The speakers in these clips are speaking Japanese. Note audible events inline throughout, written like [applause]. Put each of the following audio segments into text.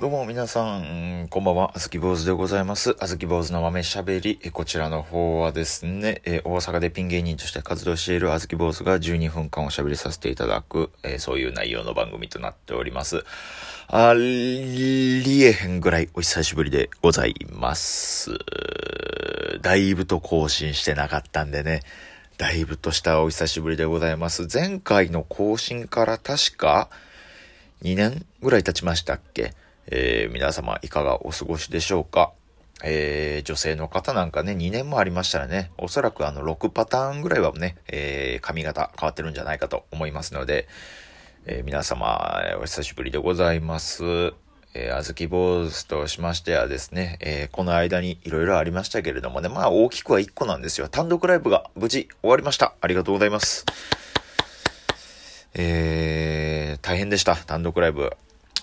どうも皆さん、こんばんは。あずき坊主でございます。あずき坊主の豆しゃべり。こちらの方はですね、え大阪でピン芸人として活動しているあずき坊主が12分間おしゃべりさせていただく、えそういう内容の番組となっております。ありえへんぐらいお久しぶりでございます。だいぶと更新してなかったんでね、だいぶとしたお久しぶりでございます。前回の更新から確か2年ぐらい経ちましたっけ？えー、皆様いかがお過ごしでしょうか？えー、女性の方なんかね、2年もありましたらね、おそらくあの6パターンぐらいはね、えー、髪型変わってるんじゃないかと思いますので、えー、皆様、お久しぶりでございます。えー、あずき坊主としましてはですね、えー、この間にいろいろありましたけれどもね、まあ大きくは1個なんですよ。単独ライブが無事終わりました。ありがとうございます。えー、大変でした。単独ライブ。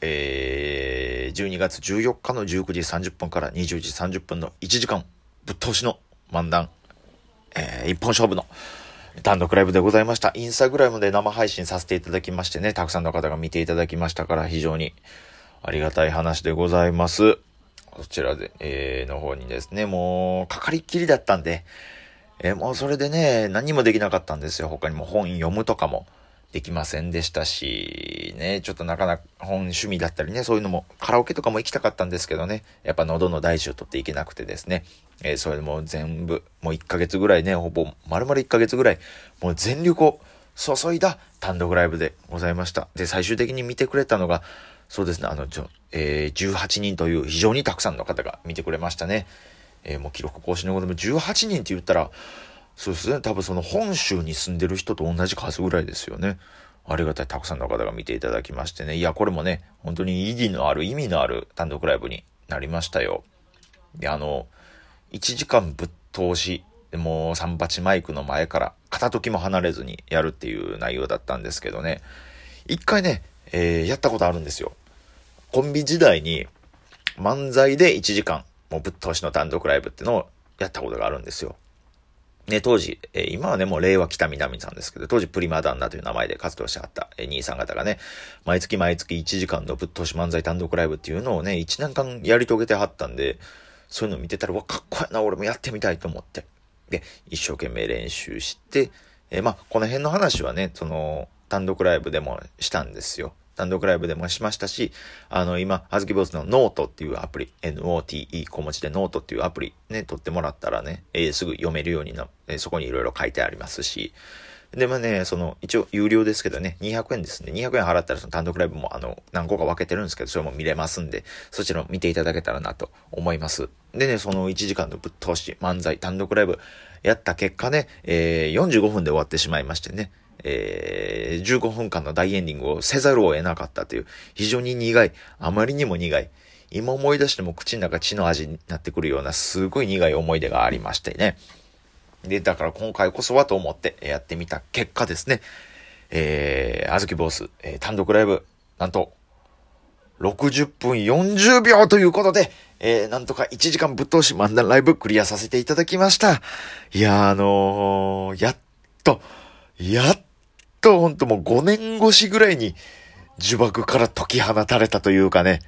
えー、12月14日の19時30分から20時30分の1時間ぶっ通しの漫談、えー、一本勝負の単独ライブでございました。インスタグラムで生配信させていただきましてね、たくさんの方が見ていただきましたから非常にありがたい話でございます。こちらで、えー、の方にですね、もう、かかりっきりだったんで、えー、もうそれでね、何もできなかったんですよ。他にも本読むとかも。できませんでしたし、ね、ちょっとなかなか本趣味だったりね、そういうのも、カラオケとかも行きたかったんですけどね、やっぱ喉の大事を取っていけなくてですね、えー、それでもう全部、もう1ヶ月ぐらいね、ほぼ、丸々1ヶ月ぐらい、もう全力を注いだ単独ライブでございました。で、最終的に見てくれたのが、そうですね、あの、ちょえー、18人という非常にたくさんの方が見てくれましたね。えー、もう記録更新のことも18人って言ったら、そうですね。多分その本州に住んでる人と同じ数ぐらいですよね。ありがたいたくさんの方が見ていただきましてね。いや、これもね、本当に意義のある、意味のある単独ライブになりましたよ。で、あの、1時間ぶっ通し、もう三八マイクの前から片時も離れずにやるっていう内容だったんですけどね。一回ね、えー、やったことあるんですよ。コンビ時代に漫才で1時間、もうぶっ通しの単独ライブってのをやったことがあるんですよ。ね、当時、え、今はね、もう令和北南さんですけど、当時プリマ旦那という名前で活動してあった、え、兄さん方がね、毎月毎月1時間のぶっ通し漫才単独ライブっていうのをね、1年間やり遂げてはったんで、そういうの見てたら、わ、かっこいいな、俺もやってみたいと思って。で、一生懸命練習して、え、まあ、この辺の話はね、その、単独ライブでもしたんですよ。単独ライブでもしましたし、あの、今、あずき坊主のノートっていうアプリ、NOTE 小文字でノートっていうアプリね、取ってもらったらね、えー、すぐ読めるようにな、えー、そこにいろいろ書いてありますし、で、まあね、その、一応有料ですけどね、200円ですね。200円払ったらその単独ライブもあの、何個か分けてるんですけど、それも見れますんで、そちらも見ていただけたらなと思います。でね、その1時間のぶっ通し、漫才、単独ライブやった結果ね、えー、45分で終わってしまいましてね、えー、15分間の大エンディングをせざるを得なかったという、非常に苦い、あまりにも苦い、今思い出しても口の中血の味になってくるような、すごい苦い思い出がありましてね。で、だから今回こそはと思ってやってみた結果ですね、えー、あずきボス、えー、単独ライブ、なんと、60分40秒ということで、えー、なんとか1時間ぶっ通し漫談ライブクリアさせていただきました。いや、あのー、やっと、やっとほんともう5年越しぐらいに呪縛から解き放たれたというかね、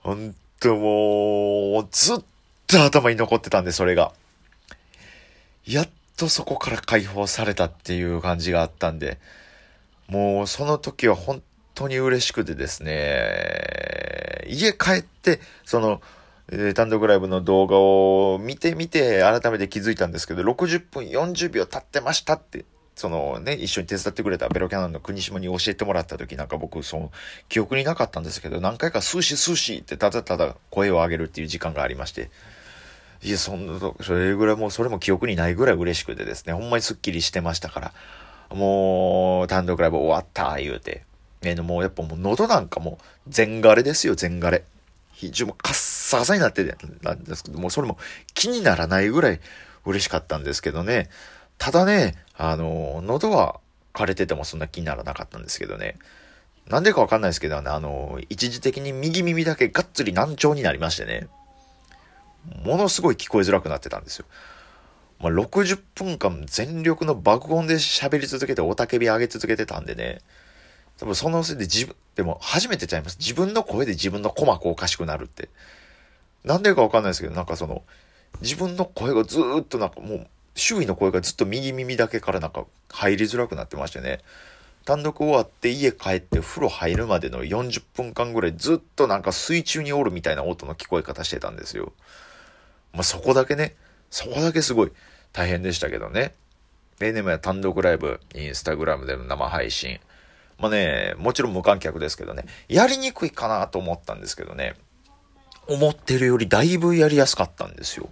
ほんともう、ずっと頭に残ってたんで、それが。やっとそこから解放されたっていう感じがあったんで、もうその時は本当に嬉しくてですね、家帰って、その、えー、単独ライブの動画を見てみて改めて気づいたんですけど、60分40秒経ってましたって、そのね、一緒に手伝ってくれたベロキャノンの国島に教えてもらった時なんか僕、その、記憶になかったんですけど、何回かスーシースーシーってただただ声を上げるっていう時間がありまして、いや、そんな、それぐらいもう、それも記憶にないぐらい嬉しくてですね、ほんまにスッキリしてましたから、もう、単独ライブ終わった、言うて。ね、もうやっぱもう喉なんかもう、全枯れですよ、全枯れ。非常にカッサカサになってて、なんですけど、もうそれも気にならないぐらい嬉しかったんですけどね。ただね、あの、喉は枯れててもそんな気にならなかったんですけどね。なんでかわかんないですけどね、あの、一時的に右耳だけがっつり難聴になりましてね。ものすごい聞こえづらくなってたんですよ。まあ、60分間全力の爆音で喋り続けて、おたけび上げ続けてたんでね。多分そのせいで自分、でも初めてちゃいます。自分の声で自分の鼓膜おかしくなるって。なんでかわかんないですけど、なんかその、自分の声がずっとなんかもう、周囲の声がずっと右耳だけからなんか入りづらくなってましてね。単独終わって家帰って風呂入るまでの40分間ぐらいずっとなんか水中におるみたいな音の聞こえ方してたんですよ。まあ、そこだけね、そこだけすごい大変でしたけどね。例年も単独ライブ、インスタグラムでの生配信。まあね、もちろん無観客ですけどね、やりにくいかなと思ったんですけどね、思ってるよりだいぶやりやすかったんですよ。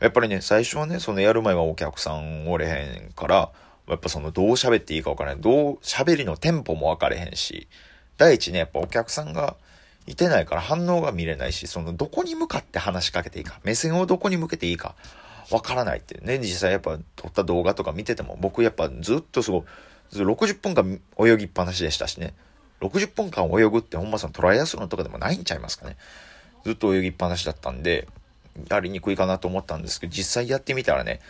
やっぱりね、最初はね、そのやる前はお客さんおれへんから、やっぱそのどう喋っていいか分からない。どう、喋りのテンポも分かれへんし、第一ね、やっぱお客さんがいてないから反応が見れないし、そのどこに向かって話しかけていいか、目線をどこに向けていいか、分からないってね、実際やっぱ撮った動画とか見てても、僕やっぱずっとすごい、60分間泳ぎっぱなしでしたしね。60分間泳ぐってほんまそのトライアスロンとかでもないんちゃいますかね。ずっと泳ぎっぱなしだったんで、やりにくいかなと思ったんですけど、実際やってみたらね、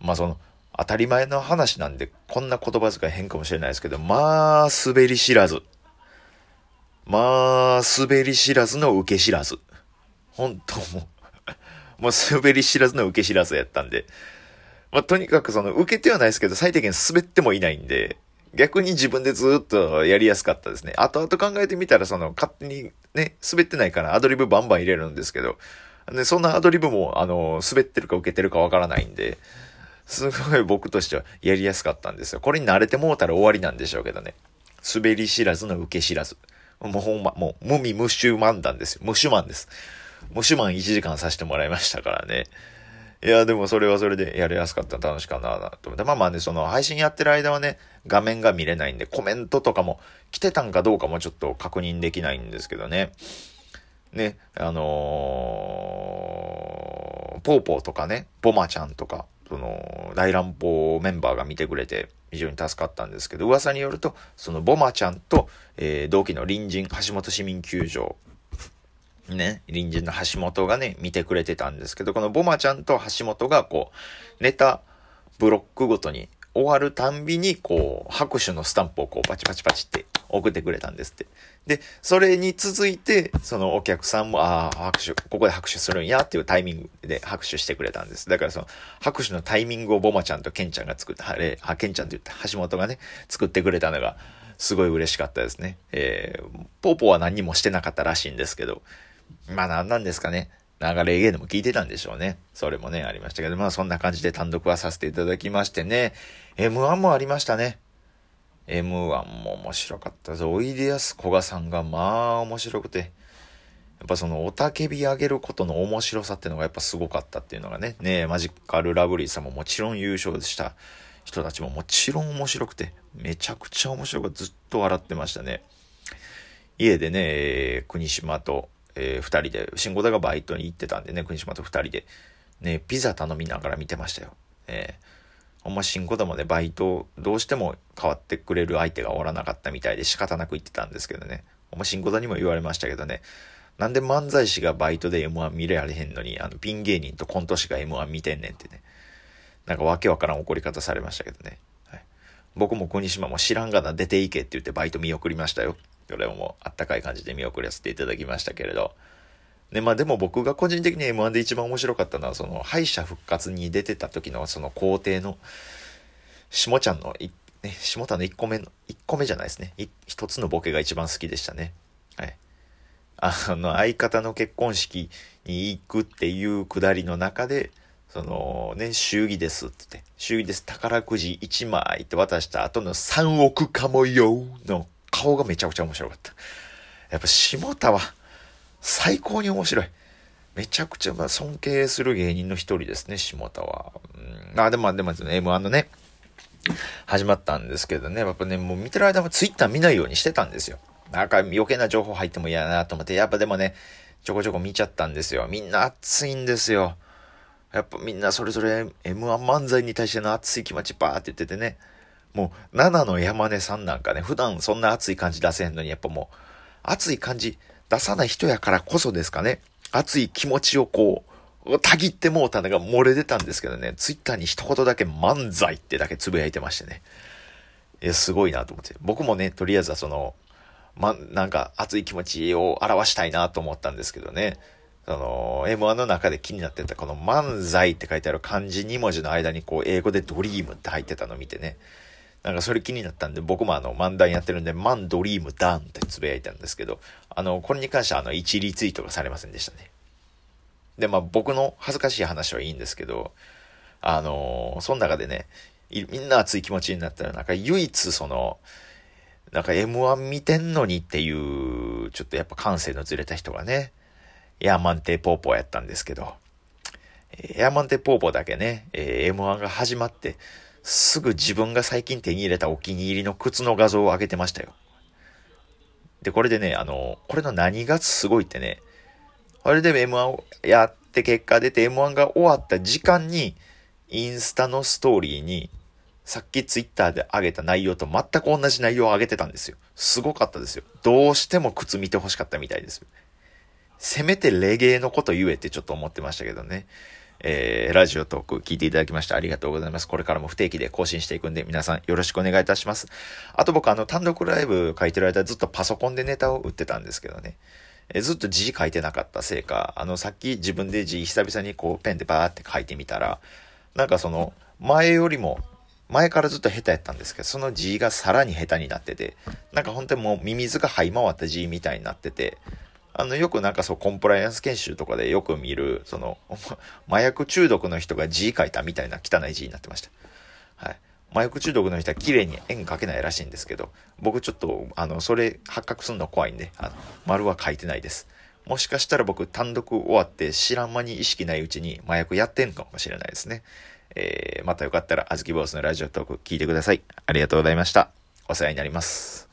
まあその、当たり前の話なんで、こんな言葉遣い変かもしれないですけど、まあ、滑り知らず。まあ、滑り知らずの受け知らず。本当もう [laughs] もう滑り知らずの受け知らずやったんで、まあ、とにかくその、受けてはないですけど、最低限滑ってもいないんで、逆に自分でずっとやりやすかったですね。後々考えてみたら、その、勝手にね、滑ってないからアドリブバンバン入れるんですけど、で、そんなアドリブも、あの、滑ってるか受けてるかわからないんで、すごい僕としてはやりやすかったんですよ。これに慣れてもうたら終わりなんでしょうけどね。滑り知らずの受け知らず。もうほんま、もう無味無臭漫談ですよ。無臭漫です。無臭漫1時間させてもらいましたからね。いや、でもそれはそれでやりやすかった楽しかったなと思って。まあまあね、その配信やってる間はね、画面が見れないんで、コメントとかも来てたんかどうかもちょっと確認できないんですけどね。ね、あのー、ポーポーとかね、ボマちゃんとか、その、大乱暴メンバーが見てくれて、非常に助かったんですけど、噂によると、そのボマちゃんと、えー、同期の隣人、橋本市民球場ね、隣人の橋本がね、見てくれてたんですけど、このボマちゃんと橋本がこう、ネタブロックごとに終わるたんびに、こう、拍手のスタンプをこう、パチパチパチって送ってくれたんですって。で、それに続いて、そのお客さんも、ああ、拍手、ここで拍手するんやっていうタイミングで拍手してくれたんです。だからその、拍手のタイミングをボマちゃんとケンちゃんが作った、あれ、あ、ケンちゃんって言って橋本がね、作ってくれたのが、すごい嬉しかったですね。えー、ポーポーは何もしてなかったらしいんですけど、まあ何なんですかね。流れ芸でも聞いてたんでしょうね。それもね、ありましたけど、まあそんな感じで単独はさせていただきましてね。M1 もありましたね。M1 も面白かったです。おいでやすこがさんがまあ面白くて。やっぱそのおたけび上げることの面白さっていうのがやっぱすごかったっていうのがね。ねマジカルラブリーさんももちろん優勝した人たちももちろん面白くて、めちゃくちゃ面白くずっと笑ってましたね。家でね、国島とえー、二人で、慎吾田がバイトに行ってたんでね、国島と二人で、ね、ピザ頼みながら見てましたよ。えー、ほんま慎吾田もね、バイト、どうしても変わってくれる相手がおらなかったみたいで仕方なく言ってたんですけどね。ほんま慎吾田にも言われましたけどね。なんで漫才師がバイトで M1 見れられへんのに、あの、ピン芸人とコント師が M1 見てんねんってね。なんかわけわからん怒り方されましたけどね。はい、僕も国島も知らんがな出ていけって言ってバイト見送りましたよ。それもあったかい感じで見送らせていただきましたけれど。で、まあでも僕が個人的に M1 で一番面白かったのは、その敗者復活に出てた時のその皇帝の、下ちゃんの、ね、下田の1個目の、1個目じゃないですね。一つのボケが一番好きでしたね。はい。あの、相方の結婚式に行くっていうくだりの中で、そのね、祝儀ですって言って、祝儀です、宝くじ1枚って渡した後の3億かもよの顔がめちゃくちゃ面白かった。やっぱ下田は最高に面白い。めちゃくちゃま尊敬する芸人の一人ですね、下田は。うん、あ、でも、でも、M1 のね、始まったんですけどね、やっぱね、もう見てる間もツイッター見ないようにしてたんですよ。なんか余計な情報入っても嫌だなと思って、やっぱでもね、ちょこちょこ見ちゃったんですよ。みんな熱いんですよ。やっぱみんなそれぞれ M1 漫才に対しての熱い気持ちバーって言っててね。もう、7の山根さんなんかね、普段そんな熱い感じ出せへんのに、やっぱもう、熱い感じ出さない人やからこそですかね。熱い気持ちをこう、たぎってもうたのが漏れ出たんですけどね、ツイッターに一言だけ漫才ってだけつぶやいてましてね。え、すごいなと思って。僕もね、とりあえずはその、ま、なんか熱い気持ちを表したいなと思ったんですけどね。その、M1 の中で気になってたこの漫才って書いてある漢字2文字の間にこう英語でドリームって入ってたのを見てね。なんかそれ気になったんで、僕もあの漫談やってるんで、マンドリームダンってつぶやいたんですけど、あの、これに関してはあの1リツイートがされませんでしたね。で、まあ僕の恥ずかしい話はいいんですけど、あのー、その中でね、みんな熱い気持ちになったら、なんか唯一その、なんか M1 見てんのにっていう、ちょっとやっぱ感性のずれた人がね、ヤーマンテポーポーやったんですけど、ヤーマンテポーポーだけね、えー、M1 が始まって、すぐ自分が最近手に入れたお気に入りの靴の画像を上げてましたよ。で、これでね、あの、これの何がすごいってね、あれで M1 をやって結果出て M1 が終わった時間に、インスタのストーリーにさっきツイッターで上げた内容と全く同じ内容を上げてたんですよ。すごかったですよ。どうしても靴見て欲しかったみたいです。せめてレゲエのこと言えってちょっと思ってましたけどね。えー、ラジオトーク聞いていただきましてありがとうございます。これからも不定期で更新していくんで、皆さんよろしくお願いいたします。あと僕あの単独ライブ書いてる間ずっとパソコンでネタを打ってたんですけどね。え、ずっと字書いてなかったせいか、あのさっき自分で字久々にこうペンでバーって書いてみたら、なんかその前よりも前からずっと下手やったんですけど、その字がさらに下手になってて、なんか本当にもうミミズが這い回った字みたいになってて、あの、よくなんかそう、コンプライアンス研修とかでよく見る、その、[laughs] 麻薬中毒の人が字書いたみたいな汚い字になってました。はい。麻薬中毒の人は綺麗に円書けないらしいんですけど、僕ちょっと、あの、それ発覚するの怖いんで、あの、丸は書いてないです。もしかしたら僕単独終わって知らん間に意識ないうちに麻薬やってんかもしれないですね。えー、またよかったら、あずき坊主のラジオトーク聞いてください。ありがとうございました。お世話になります。